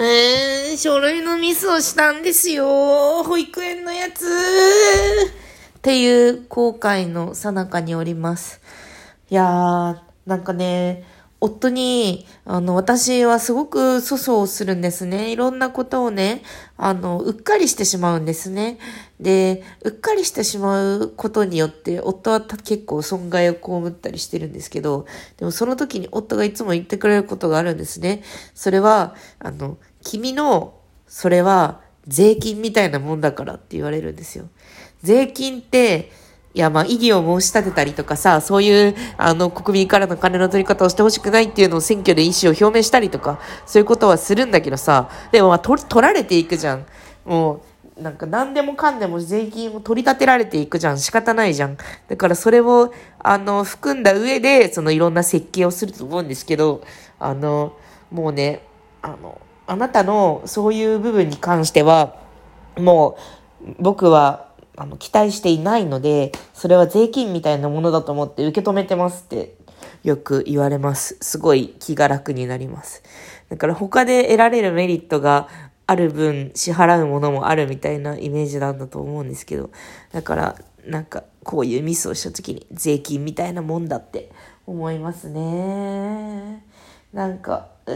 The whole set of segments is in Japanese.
えー、書類のミスをしたんですよ。保育園のやつ。っていう後悔のさなかにおります。いやー、なんかね、夫に、あの、私はすごく粗相をするんですね。いろんなことをね、あの、うっかりしてしまうんですね。で、うっかりしてしまうことによって、夫は結構損害を被ったりしてるんですけど、でもその時に夫がいつも言ってくれることがあるんですね。それは、あの、君の、それは税金みたいなもんだからって言われるんですよ。税金って、いや、まあ、異議を申し立てたりとかさ、そういう、あの、国民からの金の取り方をしてほしくないっていうのを選挙で意思を表明したりとか、そういうことはするんだけどさ、でもまあ、取、取られていくじゃん。もう、なんか何でもかんでも税金を取り立てられていくじゃん。仕方ないじゃん。だからそれを、あの、含んだ上で、そのいろんな設計をすると思うんですけど、あの、もうね、あの、あなたのそういう部分に関しては、もう、僕はあの、期待していないので、それは税金みたいなものだと思って受け止めてますってよく言われます。すごい気が楽になります。だから他で得られるメリットがある分支払うものもあるみたいなイメージなんだと思うんですけど、だからなんかこういうミスをした時に税金みたいなもんだって思いますね。なんか、え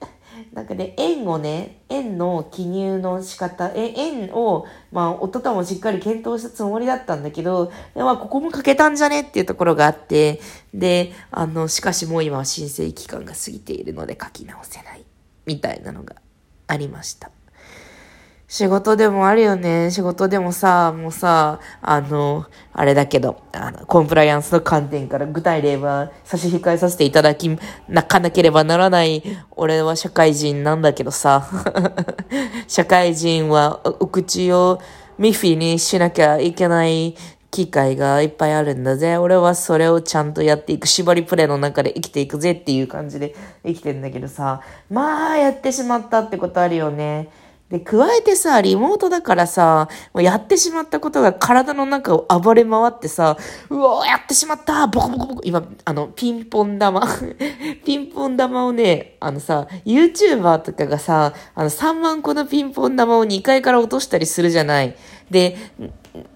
ーなんかね、円をね、円の記入の仕方、え、円を、まあ、夫ともしっかり検討したつもりだったんだけど、まあ、ここも欠けたんじゃねっていうところがあって、で、あの、しかしもう今は申請期間が過ぎているので書き直せない、みたいなのがありました。仕事でもあるよね。仕事でもさ、もうさ、あの、あれだけど、あの、コンプライアンスの観点から具体例は差し控えさせていただき、なかなければならない、俺は社会人なんだけどさ、社会人はお口をミフィにしなきゃいけない機会がいっぱいあるんだぜ。俺はそれをちゃんとやっていく、縛りプレイの中で生きていくぜっていう感じで生きてんだけどさ、まあ、やってしまったってことあるよね。で、加えてさ、リモートだからさ、もうやってしまったことが体の中を暴れ回ってさ、うおー、やってしまったボコボコボコ今、あの、ピンポン玉 ピンポン玉をね、あのさ、YouTuber とかがさ、あの、3万個のピンポン玉を2階から落としたりするじゃない。で、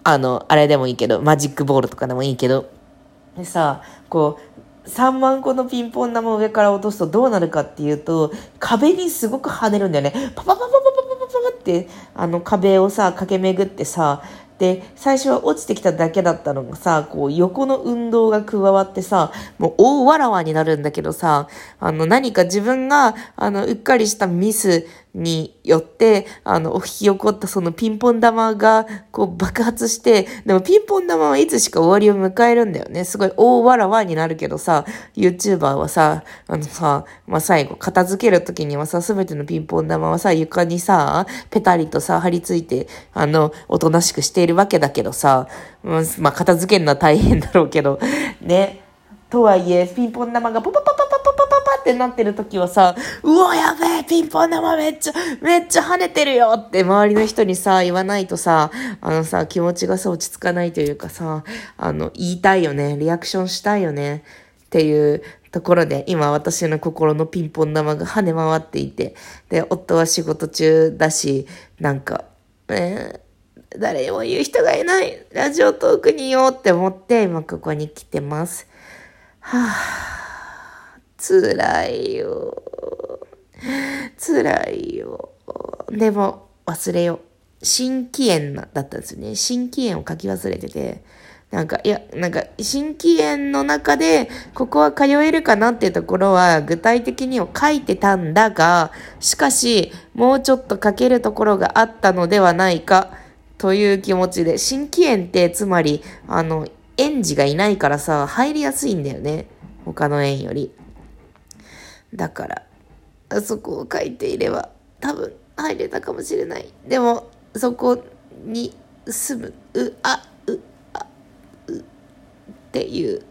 あの、あれでもいいけど、マジックボールとかでもいいけど、でさ、こう、3万個のピンポン玉を上から落とすとどうなるかっていうと、壁にすごく跳ねるんだよね。パパパパパって、あの壁をさ、駆け巡ってさ、で、最初は落ちてきただけだったのがさ、こう横の運動が加わってさ、もう大わらわになるんだけどさ、あの何か自分が、あの、うっかりしたミスによって、あの、引き起こったそのピンポン玉が、こう爆発して、でもピンポン玉はいつしか終わりを迎えるんだよね。すごい大わらわになるけどさ、YouTuber はさ、あのさ、まあ、最後、片付けるときにはさ、すべてのピンポン玉はさ、床にさ、ペタリとさ、張り付いて、あの、おとなしくしているわけだけどさ、まあ、片付けるのは大変だろうけど、ね。とはいえ、ピンポン玉がポポポポポポポポってなってる時はさ、うわ、やべえ、ピンポン玉めっちゃ、めっちゃ跳ねてるよって周りの人にさ、言わないとさ、あのさ、気持ちがさ、落ち着かないというかさ、あの、言いたいよね、リアクションしたいよね、っていうところで、今私の心のピンポン玉が跳ね回っていて、で、夫は仕事中だし、なんか、えー、誰も言う人がいない。ラジオトークにいようって思って、今ここに来てます。はぁ、辛いよ。辛いよ。でも、忘れよう。心筋炎だったんですよね。心筋炎を書き忘れてて。なんか、いや、なんか、心筋炎の中で、ここは通えるかなっていうところは、具体的には書いてたんだが、しかし、もうちょっと書けるところがあったのではないか、という気持ちで、心筋炎って、つまり、あの、園児がいないからさ、入りやすいんだよね。他の園より。だから、あそこを書いていれば多分入れたかもしれない。でも、そこに住む、う、あ、う、あ、うっていう、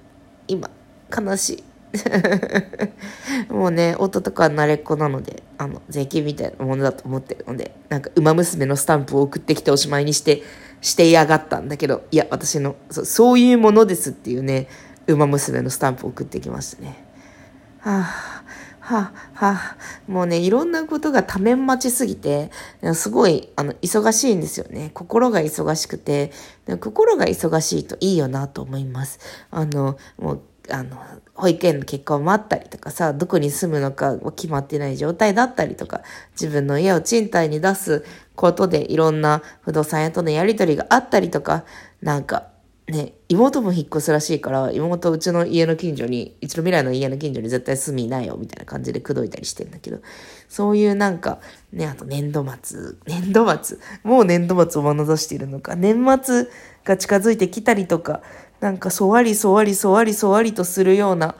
今、悲しい。もうね、夫とか慣れっこなので、あの、税金みたいなものだと思ってるので、なんか、馬娘のスタンプを送ってきておしまいにして、してやがったんだけど、いや、私の、そそういうものですっていうね、馬娘のスタンプを送ってきましたね。はあ、はははもうね、いろんなことが多面待ちすぎて、すごい、あの、忙しいんですよね。心が忙しくて、心が忙しいといいよなと思います。あの、もう、あの、保育園の結果を待ったりとかさ、どこに住むのか決まってない状態だったりとか、自分の家を賃貸に出すことでいろんな不動産屋とのやりとりがあったりとか、なんか、ね、妹も引っ越すらしいから、妹うちの家の近所に、うちの未来の家の近所に絶対住みないよ、みたいな感じで口説いたりしてんだけど、そういうなんか、ね、あと年度末、年度末、もう年度末を眼差しているのか、年末が近づいてきたりとか、なんかそわりそわりそわりそわりとするような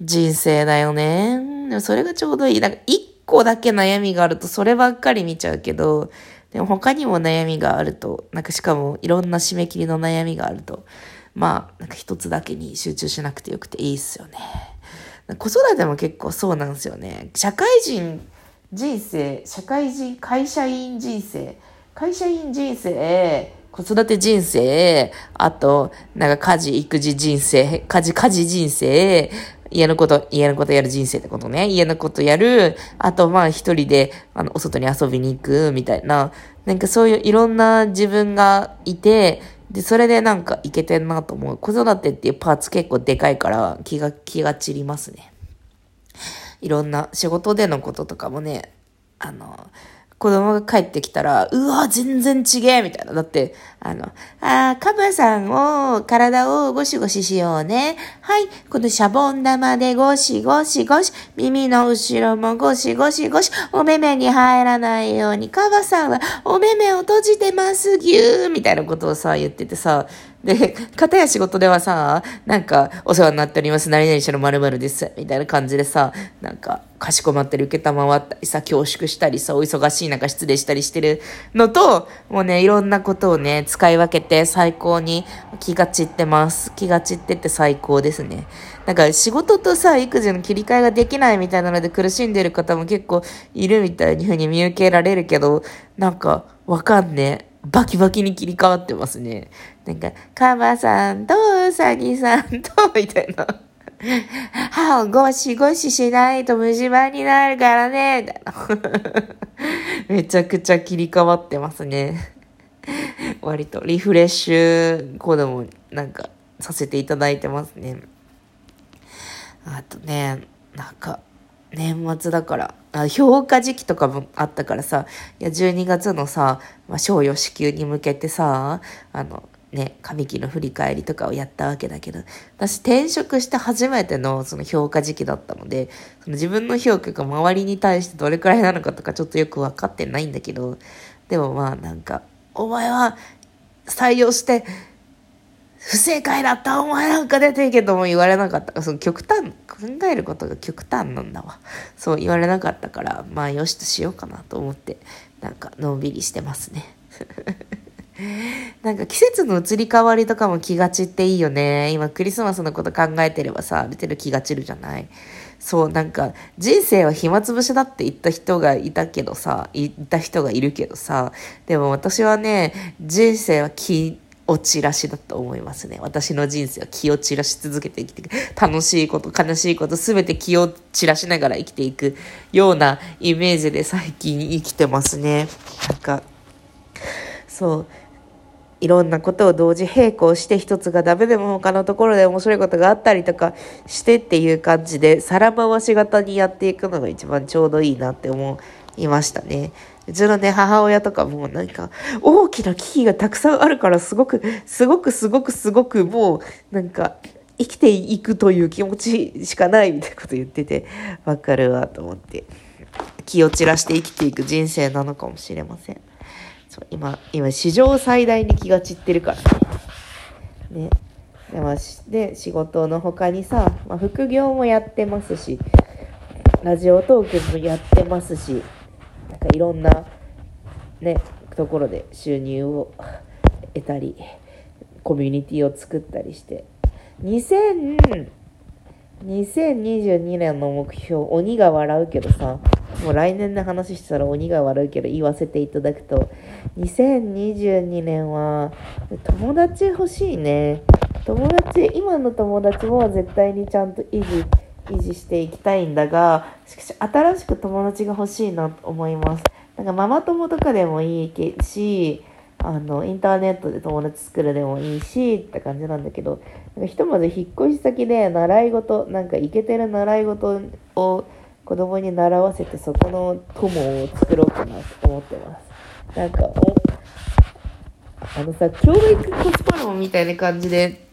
人生だよね。でもそれがちょうどいい。なんか一個だけ悩みがあるとそればっかり見ちゃうけど、でも他にも悩みがあると、なんかしかもいろんな締め切りの悩みがあると、まあ、なんか一つだけに集中しなくてよくていいっすよね。子育ても結構そうなんですよね。社会人人生、社会人、会社員人生、会社員人生、子育て人生、あと、なんか家事、育児人生、家事、家事人生、家のこと、家のことやる人生ってことね。家のことやる。あと、まあ一人で、あの、お外に遊びに行く、みたいな。なんかそういういろんな自分がいて、で、それでなんかいけてんなと思う。子育てっていうパーツ結構でかいから気が、気が散りますね。いろんな仕事でのこととかもね、あの、子供が帰ってきたら、うわ、全然違えみたいな。だって、あの、あカバさんを、体をゴシゴシしようね。はい、このシャボン玉でゴシゴシゴシ、耳の後ろもゴシゴシゴシ、お目目に入らないように、カバさんはお目目を閉じてます、ぎゅーみたいなことをさ、言っててさ、で、片や仕事ではさ、なんか、お世話になっております、何々しの〇〇です、みたいな感じでさ、なんか、かしこまってる受けたまわったりさ、恐縮したりさ、お忙しい中失礼したりしてるのと、もうね、いろんなことをね、使い分けて最高に気が散ってます。気が散ってて最高ですね。なんか仕事とさ、育児の切り替えができないみたいなので苦しんでる方も結構いるみたいに風に見受けられるけど、なんか、わかんねえ。バキバキに切り替わってますね。なんか、カバさんとウサギさんと、みたいな。歯をゴシゴシしないと虫歯になるからね、みたいな。めちゃくちゃ切り替わってますね。割とリフレッシュ子供なんかさせていただいてますね。あとね、なんか、年末だから、あ評価時期とかもあったからさ、いや、12月のさ、まあ、賞与支給に向けてさ、あの、ね、上期の振り返りとかをやったわけだけど、私転職して初めてのその評価時期だったので、その自分の評価が周りに対してどれくらいなのかとかちょっとよく分かってないんだけど、でもまあなんか、お前は採用して不正解だったお前なんか出ていけとも言われなかった。その極端、考えることが極端なんだわ。そう言われなかったから、まあよしとしようかなと思って、なんかのんびりしてますね。なんか季節の移り変わりとかも気が散っていいよね。今クリスマスのこと考えてればさ、ある気が散るじゃないそう、なんか人生は暇つぶしだって言った人がいたけどさ、言った人がいるけどさ、でも私はね、人生は気を散らしだと思いますね。私の人生は気を散らし続けて生きていく。楽しいこと、悲しいこと、すべて気を散らしながら生きていくようなイメージで最近生きてますね。なんか、そう。いろんなことを同時並行して一つがダメでも他のところで面白いことがあったりとかしてっていう感じで皿回し型にやっていくのが一番ちょうどいいなって思ういましたね。うちのね、母親とかもなんか、大きな危機がたくさんあるから、すごく、すごくすごくすごくもう、なんか、生きていくという気持ちしかないみたいなこと言ってて、わかるわと思って。気を散らして生きていく人生なのかもしれません。そう今、今、史上最大に気が散ってるからね。で、まあ、で仕事の他にさ、まあ、副業もやってますし、ラジオトークもやってますし、かいろんなねところで収入を得たりコミュニティを作ったりして。2000 2022年の目標鬼が笑うけどさもう来年の話したら鬼が悪いけど言わせていただくと2022年は友達欲しいね。友達今の友達も絶対にちゃんと維持維持していきたいんだが、しかし新しく友達が欲しいなと思います。なんかママ友とかでもいいし、あの、インターネットで友達作るでもいいし、って感じなんだけど、なんかひとまず引っ越し先で習い事、なんかイケてる習い事を子供に習わせて、そこの友を作ろうかなと思ってます。なんか、あのさ、教育コスパ論みたいな感じで、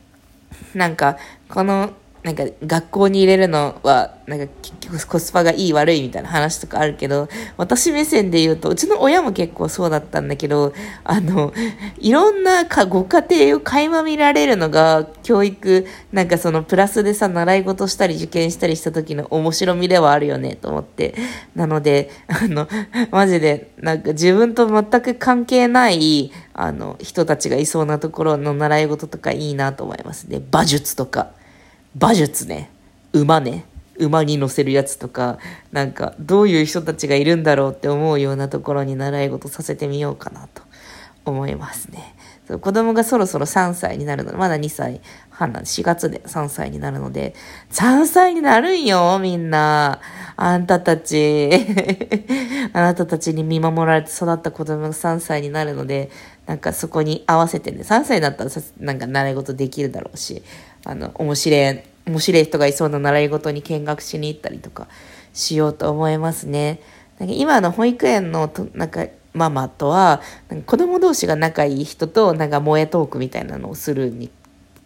なんか、このなんか学校に入れるのは、なんか結局コスパがいい悪いみたいな話とかあるけど、私目線で言うと、うちの親も結構そうだったんだけど、あの、いろんなかご家庭を垣間見られるのが教育、なんかそのプラスでさ、習い事したり受験したりした時の面白みではあるよねと思って。なので、あの、マジで、なんか自分と全く関係ない、あの、人たちがいそうなところの習い事とかいいなと思いますね。馬術とか。馬術ね、馬ね、馬に乗せるやつとか、なんかどういう人たちがいるんだろうって思うようなところに習い事させてみようかなと思いますね。子供がそろそろ3歳になるの、まだ2歳半なんで、4月で3歳になるので、3歳になるんよ、みんな。あんたたち。あなたたちに見守られて育った子供が3歳になるので、なんかそこに合わせてね、3歳になったら、なんか習い事できるだろうし、あの、面白い、面白い人がいそうな習い事に見学しに行ったりとかしようと思いますね。なんか今の保育園のと、なんか、ママとは、子供同士が仲いい人と、なんか萌えトークみたいなのをするに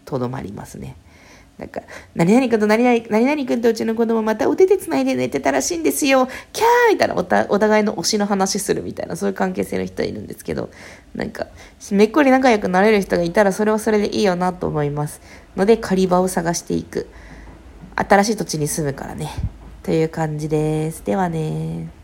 とどまりますね。なんか、何々君と何々、何々君とうちの子供またお手手繋いで寝てたらしいんですよ。キャーみたいなおた、お互いの推しの話するみたいな、そういう関係性の人いるんですけど、なんか、めっこり仲良くなれる人がいたらそれはそれでいいよなと思います。ので、狩り場を探していく。新しい土地に住むからね。という感じです。ではね